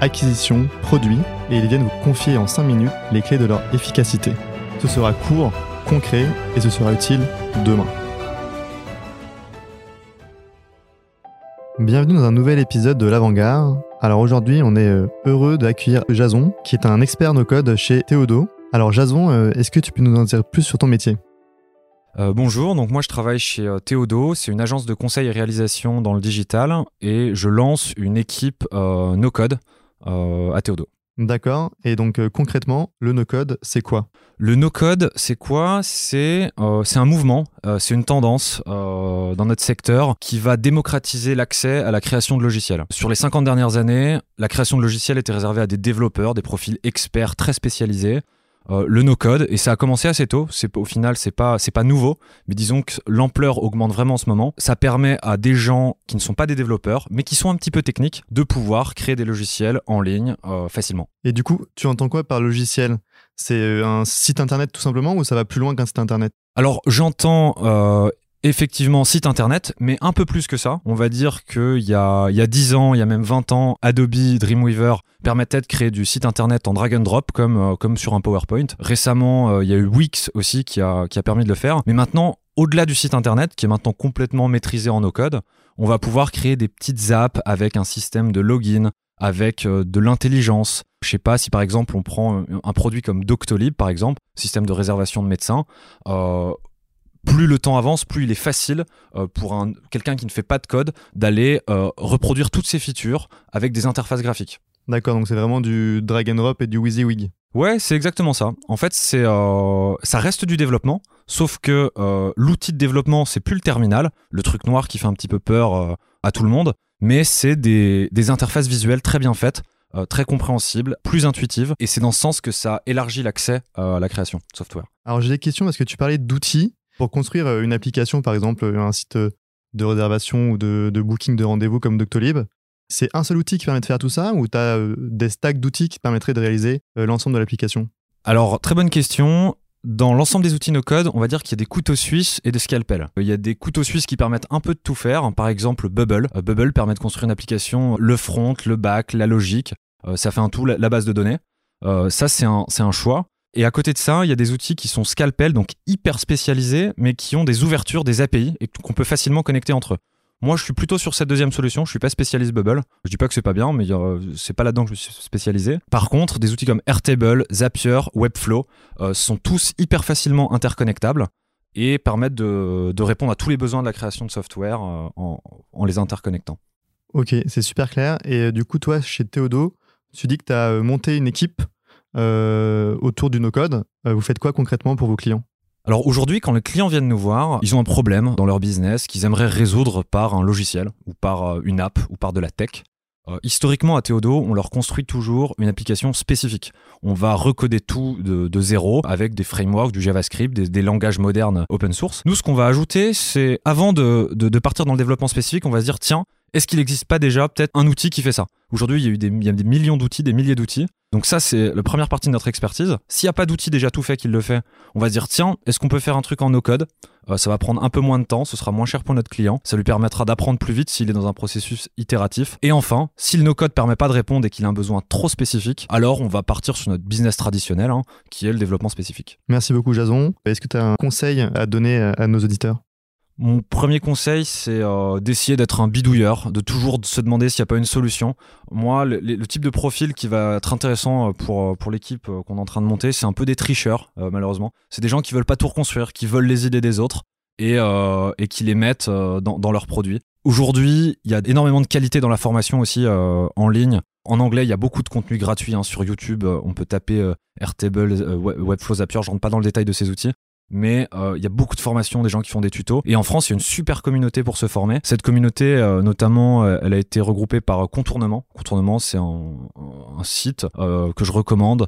acquisition, produits, et ils viennent vous confier en 5 minutes les clés de leur efficacité. Ce sera court, concret, et ce sera utile demain. Bienvenue dans un nouvel épisode de l'Avant-Garde. Alors aujourd'hui, on est euh, heureux d'accueillir Jason, qui est un expert no-code chez Théodo. Alors Jason, euh, est-ce que tu peux nous en dire plus sur ton métier? Euh, bonjour, donc moi je travaille chez Théodo, c'est une agence de conseil et réalisation dans le digital et je lance une équipe euh, no-code à Théodo. D'accord, et donc concrètement, le no-code, c'est quoi? Le no-code, c'est quoi? C'est un mouvement, c'est une tendance dans notre secteur qui va démocratiser l'accès à la création de logiciels. Sur les 50 dernières années, la création de logiciels était réservée à des développeurs, des profils experts très spécialisés. Euh, le no-code et ça a commencé assez tôt. C'est au final c'est pas c'est pas nouveau, mais disons que l'ampleur augmente vraiment en ce moment. Ça permet à des gens qui ne sont pas des développeurs, mais qui sont un petit peu techniques, de pouvoir créer des logiciels en ligne euh, facilement. Et du coup, tu entends quoi par logiciel? C'est euh, un site internet tout simplement ou ça va plus loin qu'un site internet? Alors j'entends effectivement site internet, mais un peu plus que ça. On va dire qu'il y a, y a 10 ans, il y a même 20 ans, Adobe Dreamweaver permettait de créer du site internet en drag and drop comme, euh, comme sur un PowerPoint. Récemment, euh, il y a eu Wix aussi qui a, qui a permis de le faire. Mais maintenant, au-delà du site internet, qui est maintenant complètement maîtrisé en no-code, on va pouvoir créer des petites apps avec un système de login, avec euh, de l'intelligence. Je sais pas si par exemple on prend un produit comme Doctolib par exemple, système de réservation de médecins plus le temps avance, plus il est facile euh, pour un, quelqu'un qui ne fait pas de code d'aller euh, reproduire toutes ces features avec des interfaces graphiques. D'accord, donc c'est vraiment du drag and drop et du WYSIWYG. Ouais, c'est exactement ça. En fait, c'est euh, ça reste du développement, sauf que l'outil de développement, c'est plus le terminal, le truc noir qui fait un petit peu peur à tout le monde, mais c'est des, des interfaces visuelles très bien faites très compréhensibles, plus intuitives, et c'est dans ce sens que ça élargit l'accès à la création de software. Alors j'ai des questions parce que tu parlais d'outils. Pour construire euh, une application, par exemple, un site euh, de réservation ou de, booking de rendez-vous comme Doctolib, c'est un seul outil qui permet de faire tout ça ou tu as euh, des stacks d'outils qui permettraient de réaliser l'ensemble de l'application? Alors, très bonne question. Dans l'ensemble des outils no-code, on va dire qu'il y a des couteaux suisses et des scalpels. Il y a des couteaux suisses qui permettent un peu de tout faire. Par exemple, Bubble. Bubble permet de construire une application, le front, le back, la logique. Ça fait un tout, la base de données. Ça, c'est un choix. Et à côté de ça, il y a des outils qui sont scalpel, donc hyper spécialisés, mais qui ont des ouvertures, des API, et qu'on peut facilement connecter entre eux. Moi, je suis plutôt sur cette deuxième solution. Je suis pas spécialiste Bubble. Je dis pas que c'est pas bien, mais euh, c'est pas là-dedans que je suis spécialisé. Par contre, des outils comme Airtable, Zapier, Webflow euh, sont tous hyper facilement interconnectables et permettent de, répondre à tous les besoins de la création de software euh, en, en, les interconnectant. Ok, c'est super clair. Et du coup, toi, chez Théodo, tu dis que tu as monté une équipe euh, autour du no-code. Euh, vous faites quoi concrètement pour vos clients? Alors aujourd'hui, quand les clients viennent nous voir, ils ont un problème dans leur business qu'ils aimeraient résoudre par un logiciel ou par euh, une app ou par de la tech. historiquement, à Théodo, on leur construit toujours une application spécifique. On va recoder tout de, zéro avec des frameworks, du JavaScript, des, langages modernes open source. Nous, ce qu'on va ajouter, c'est avant de, partir dans le développement spécifique, on va se dire, tiens, est-ce qu'il n'existe pas déjà peut-être un outil qui fait ça? Aujourd'hui, il y a des millions d'outils, des milliers d'outils. Donc ça, c'est la première partie de notre expertise. S'il n'y a pas d'outil déjà tout fait qui le fait, on va se dire, tiens, est-ce qu'on peut faire un truc en no-code? Euh, Ça va prendre un peu moins de temps, ce sera moins cher pour notre client, ça lui permettra d'apprendre plus vite s'il est dans un processus itératif. Et enfin, si le no-code permet pas de répondre et qu'il a un besoin trop spécifique, alors on va partir sur notre business traditionnel, hein, qui est le développement spécifique. Merci beaucoup Jason. Est-ce que tu as un conseil à donner à nos auditeurs? Mon premier conseil, c'est euh, d'essayer d'être un bidouilleur, de toujours se demander s'il n'y a pas une solution. Moi, le, type de profil qui va être intéressant euh, pour, euh, pour l'équipe qu'on est en train de monter, c'est un peu des tricheurs, malheureusement. C'est des gens qui veulent pas tout reconstruire, qui veulent les idées des autres et, qui les mettent dans, dans, leurs produits. Aujourd'hui, il y a énormément de qualité dans la formation aussi en ligne. En anglais, il y a beaucoup de contenu gratuit hein, sur YouTube. On peut taper Airtable, Webflow, Zapier. Je rentre pas dans le détail de ces outils. Mais euh, il y a beaucoup de formations, des gens qui font des tutos. Et en France, il y a une super communauté pour se former. Cette communauté, euh, notamment, euh, elle a été regroupée par Contournement. Contournement, c'est un, site que je recommande,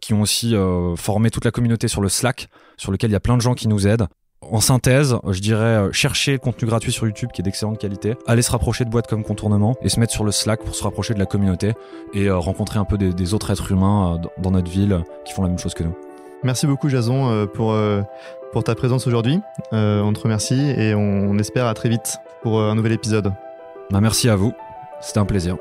qui ont aussi formé toute la communauté sur le Slack, sur lequel il y a plein de gens qui nous aident. En synthèse, je dirais chercher le contenu gratuit sur YouTube qui est d'excellente qualité, aller se rapprocher de boîtes comme Contournement et se mettre sur le Slack pour se rapprocher de la communauté et rencontrer un peu des autres êtres humains dans notre ville qui font la même chose que nous. Merci beaucoup Jason euh, pour, euh, pour ta présence aujourd'hui. Euh, on te remercie et on espère à très vite pour un nouvel épisode. Bah, merci à vous, c'était un plaisir.